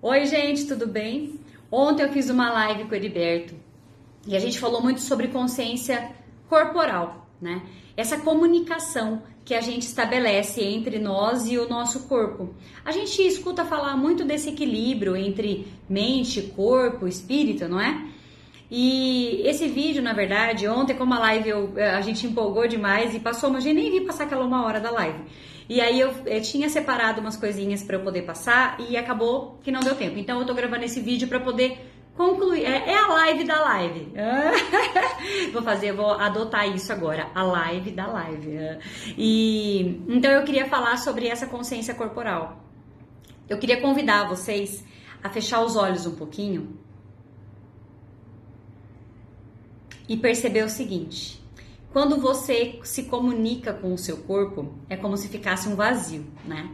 Oi, gente, tudo bem? Ontem eu fiz uma live com o Heriberto e a gente falou muito sobre consciência corporal, né? Essa comunicação que a gente estabelece entre nós e o nosso corpo. A gente escuta falar muito desse equilíbrio entre mente, corpo, espírito, não é? E esse vídeo, na verdade, ontem, como a live eu, a gente empolgou demais e passou, mas eu nem vi passar aquela uma hora da live. E aí eu, eu tinha separado umas coisinhas para eu poder passar e acabou que não deu tempo. Então eu tô gravando esse vídeo para poder concluir. É, é, a live da live. vou fazer, vou adotar isso agora, a live da live. E então eu queria falar sobre essa consciência corporal. Eu queria convidar vocês a fechar os olhos um pouquinho e perceber o seguinte: quando você se comunica com o seu corpo, é como se ficasse um vazio, né?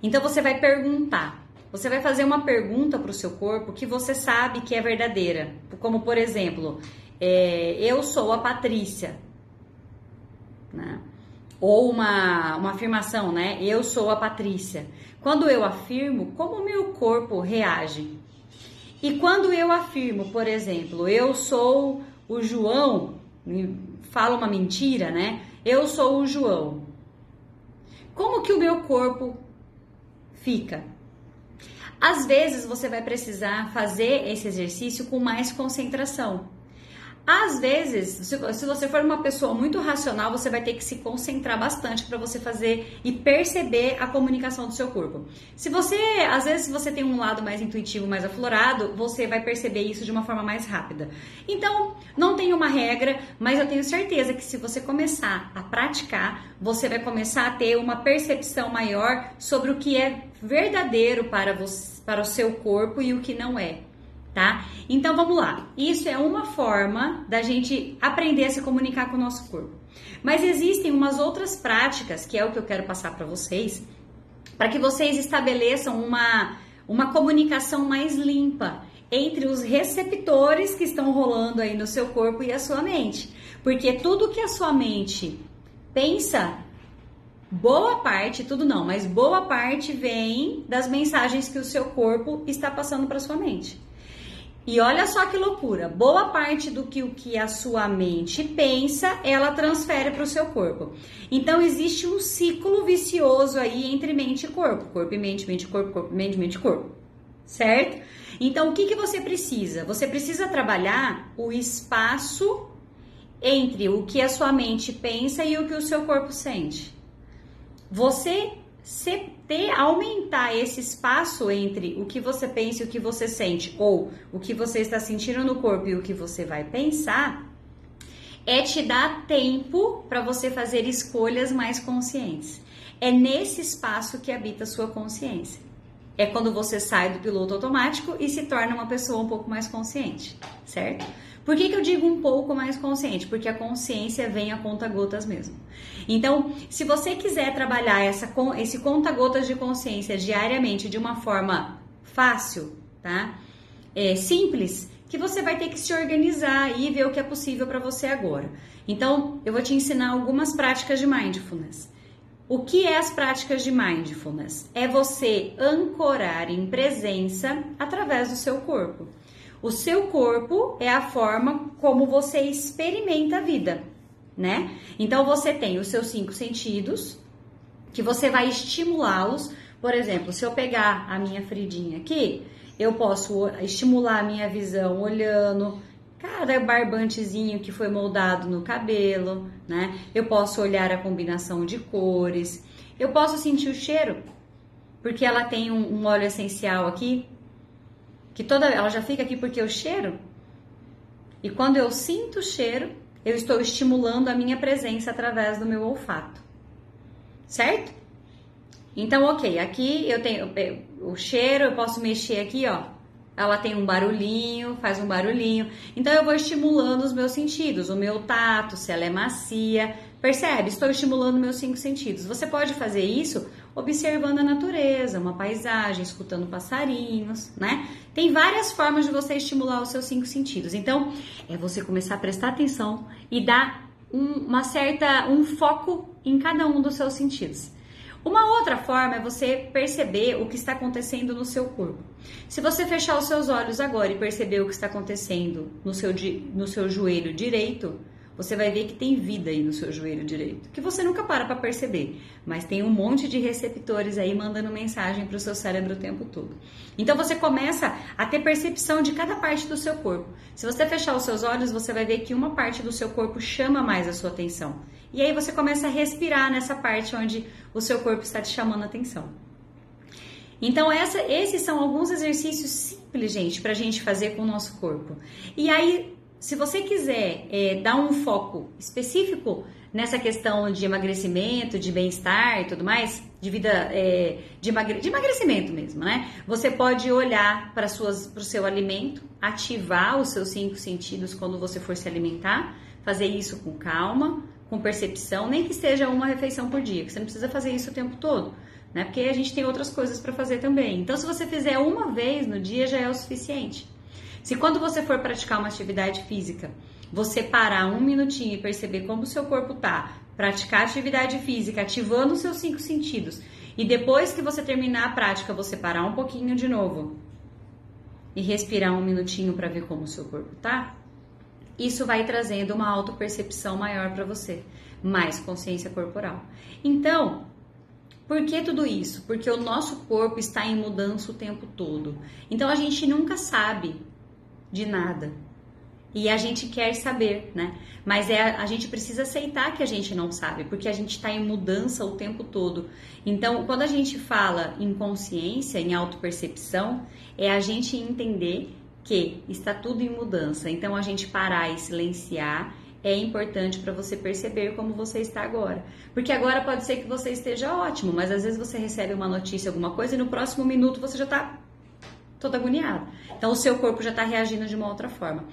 Então você vai perguntar, você vai fazer uma pergunta para o seu corpo que você sabe que é verdadeira, como por exemplo, é, eu sou a Patrícia, né? Ou uma, uma afirmação, né? Eu sou a Patrícia. Quando eu afirmo, como o meu corpo reage? E quando eu afirmo, por exemplo, eu sou o João, fala uma mentira, né? Eu sou o João. Como que o meu corpo fica? Às vezes você vai precisar fazer esse exercício com mais concentração. Às vezes, se você for uma pessoa muito racional, você vai ter que se concentrar bastante para você fazer e perceber a comunicação do seu corpo. Se você, às vezes, se você tem um lado mais intuitivo, mais aflorado, você vai perceber isso de uma forma mais rápida. Então, não tem uma regra, mas eu tenho certeza que se você começar a praticar, você vai começar a ter uma percepção maior sobre o que é verdadeiro para você, para o seu corpo e o que não é tá? Então vamos lá. Isso é uma forma da gente aprender a se comunicar com o nosso corpo. Mas existem umas outras práticas, que é o que eu quero passar para vocês, para que vocês estabeleçam uma, uma comunicação mais limpa entre os receptores que estão rolando aí no seu corpo e a sua mente. Porque tudo que a sua mente pensa, boa parte, tudo não, mas boa parte vem das mensagens que o seu corpo está passando para sua mente. E olha só que loucura, boa parte do que o que a sua mente pensa, ela transfere para o seu corpo. Então existe um ciclo vicioso aí entre mente e corpo, corpo e mente, mente e corpo, corpo, mente, mente e corpo. Certo? Então o que que você precisa? Você precisa trabalhar o espaço entre o que a sua mente pensa e o que o seu corpo sente. Você se ter, aumentar esse espaço entre o que você pensa e o que você sente, ou o que você está sentindo no corpo e o que você vai pensar, é te dar tempo para você fazer escolhas mais conscientes. É nesse espaço que habita a sua consciência. É quando você sai do piloto automático e se torna uma pessoa um pouco mais consciente, certo? Por que, que eu digo um pouco mais consciente? Porque a consciência vem a conta-gotas mesmo. Então, se você quiser trabalhar essa, esse conta-gotas de consciência diariamente de uma forma fácil, tá? É, simples, que você vai ter que se organizar e ver o que é possível para você agora. Então, eu vou te ensinar algumas práticas de mindfulness. O que é as práticas de mindfulness? É você ancorar em presença através do seu corpo. O seu corpo é a forma como você experimenta a vida, né? Então você tem os seus cinco sentidos, que você vai estimulá-los. Por exemplo, se eu pegar a minha Fridinha aqui, eu posso estimular a minha visão olhando cada barbantezinho que foi moldado no cabelo, né? Eu posso olhar a combinação de cores, eu posso sentir o cheiro, porque ela tem um, um óleo essencial aqui que toda ela já fica aqui porque eu cheiro. E quando eu sinto o cheiro, eu estou estimulando a minha presença através do meu olfato. Certo? Então, ok, aqui eu tenho o cheiro, eu posso mexer aqui, ó. Ela tem um barulhinho, faz um barulhinho. Então eu vou estimulando os meus sentidos, o meu tato, se ela é macia. Percebe? Estou estimulando meus cinco sentidos. Você pode fazer isso observando a natureza, uma paisagem, escutando passarinhos, né? Tem várias formas de você estimular os seus cinco sentidos. Então, é você começar a prestar atenção e dar um, uma certa um foco em cada um dos seus sentidos. Uma outra forma é você perceber o que está acontecendo no seu corpo. Se você fechar os seus olhos agora e perceber o que está acontecendo no seu, no seu joelho direito, você vai ver que tem vida aí no seu joelho direito, que você nunca para para perceber, mas tem um monte de receptores aí mandando mensagem para o seu cérebro o tempo todo. Então você começa a ter percepção de cada parte do seu corpo. Se você fechar os seus olhos, você vai ver que uma parte do seu corpo chama mais a sua atenção. E aí você começa a respirar nessa parte onde o seu corpo está te chamando a atenção. Então, essa, esses são alguns exercícios simples, gente, para a gente fazer com o nosso corpo. E aí, se você quiser é, dar um foco específico nessa questão de emagrecimento, de bem-estar e tudo mais, de vida é, de, emagre de, emagrecimento mesmo, né? Você pode olhar para o seu alimento, ativar os seus cinco sentidos quando você for se alimentar, fazer isso com calma, com percepção, nem que seja uma refeição por dia, que você não precisa fazer isso o tempo todo, né? Porque a gente tem outras coisas para fazer também. Então, se você fizer uma vez no dia, já é o suficiente. Se quando você for praticar uma atividade física, você parar um minutinho e perceber como o seu corpo tá, praticar atividade física, ativando os seus cinco sentidos, e depois que você terminar a prática, você parar um pouquinho de novo e respirar um minutinho para ver como o seu corpo tá, isso vai trazendo uma autopercepção maior para você, mais consciência corporal. Então, por que tudo isso? Porque o nosso corpo está em mudança o tempo todo. Então a gente nunca sabe de nada. E a gente quer saber, né? Mas é, a gente precisa aceitar que a gente não sabe, porque a gente está em mudança o tempo todo. Então, quando a gente fala em consciência, em autopercepção, é a gente entender que está tudo em mudança. Então, a gente parar e silenciar é importante para você perceber como você está agora. Porque agora pode ser que você esteja ótimo, mas às vezes você recebe uma notícia, alguma coisa, e no próximo minuto você já está toda agoniada. Então o seu corpo já está reagindo de uma outra forma.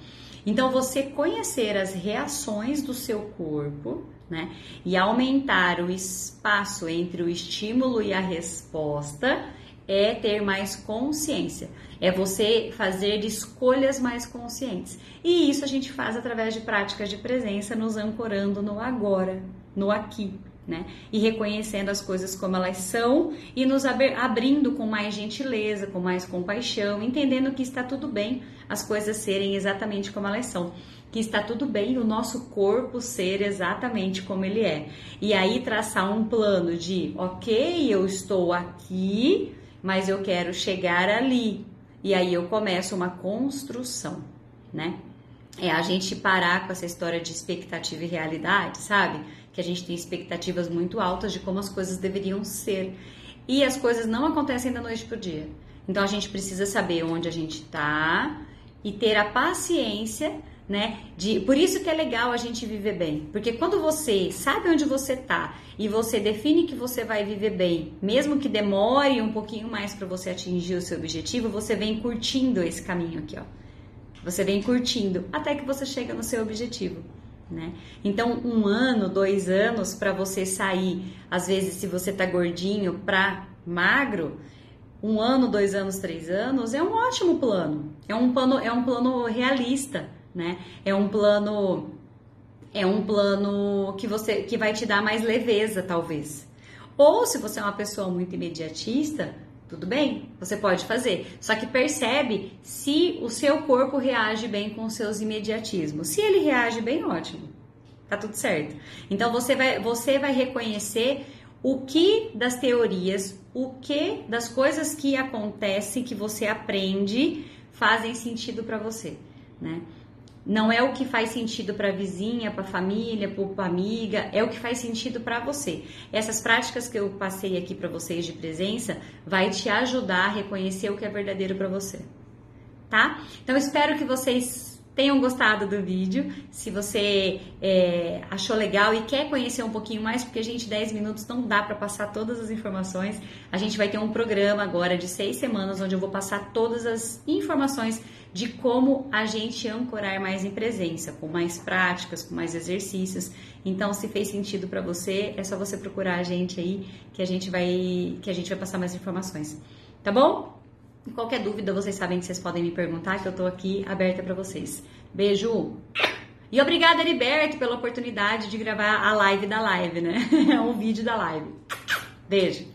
Então você conhecer as reações do seu corpo, né, e aumentar o espaço entre o estímulo e a resposta é ter mais consciência. É você fazer escolhas mais conscientes. E isso a gente faz através de práticas de presença, nos ancorando no agora, no aqui né? E reconhecendo as coisas como elas são e nos abrindo com mais gentileza, com mais compaixão, entendendo que está tudo bem as coisas serem exatamente como elas são. Que está tudo bem o nosso corpo ser exatamente como ele é. E aí traçar um plano de, ok, eu estou aqui, mas eu quero chegar ali. E aí eu começo uma construção, né? É a gente parar com essa história de expectativa e realidade, sabe? que a gente tem expectativas muito altas de como as coisas deveriam ser. E as coisas não acontecem da noite para o dia. Então a gente precisa saber onde a gente está e ter a paciência, né? De, por isso que é legal a gente viver bem. Porque quando você sabe onde você está e você define que você vai viver bem, mesmo que demore um pouquinho mais para você atingir o seu objetivo, você vem curtindo esse caminho aqui, ó. Você vem curtindo até que você chega no seu objetivo. Né? Então, um ano, dois anos para você sair, às vezes, se você tá gordinho, para magro, um ano, dois anos, três anos é um ótimo plano. É um plano, é um plano realista, né? É um plano, é um plano que você que vai te dar mais leveza, talvez. Ou se você é uma pessoa muito imediatista, tudo bem, você pode fazer. Só que percebe se o seu corpo reage bem com os seus imediatismos. Se ele reage bem, ótimo. Tá tudo certo. Então você vai, você vai reconhecer o que das teorias, o que das coisas que acontecem, que você aprende, fazem sentido para você, né? Não é o que faz sentido para a vizinha, para a família, para a amiga, é o que faz sentido para você. Essas práticas que eu passei aqui para vocês de presença vai te ajudar a reconhecer o que é verdadeiro para você. Tá? Então espero que vocês tenham gostado do vídeo. Se você é, achou legal e quer conhecer um pouquinho mais, porque, gente, 10 minutos não dá para passar todas as informações. A gente vai ter um programa agora de seis semanas onde eu vou passar todas as informações de como a gente ancorar mais em presença, com mais práticas, com mais exercícios. Então, se fez sentido para você, é só você procurar a gente aí que a gente vai que a gente vai passar mais informações. Tá bom? Qualquer dúvida, vocês sabem que vocês podem me perguntar, que eu tô aqui aberta para vocês. Beijo! E obrigada, Heriberto, pela oportunidade de gravar a live da live, né? o vídeo da live. Beijo!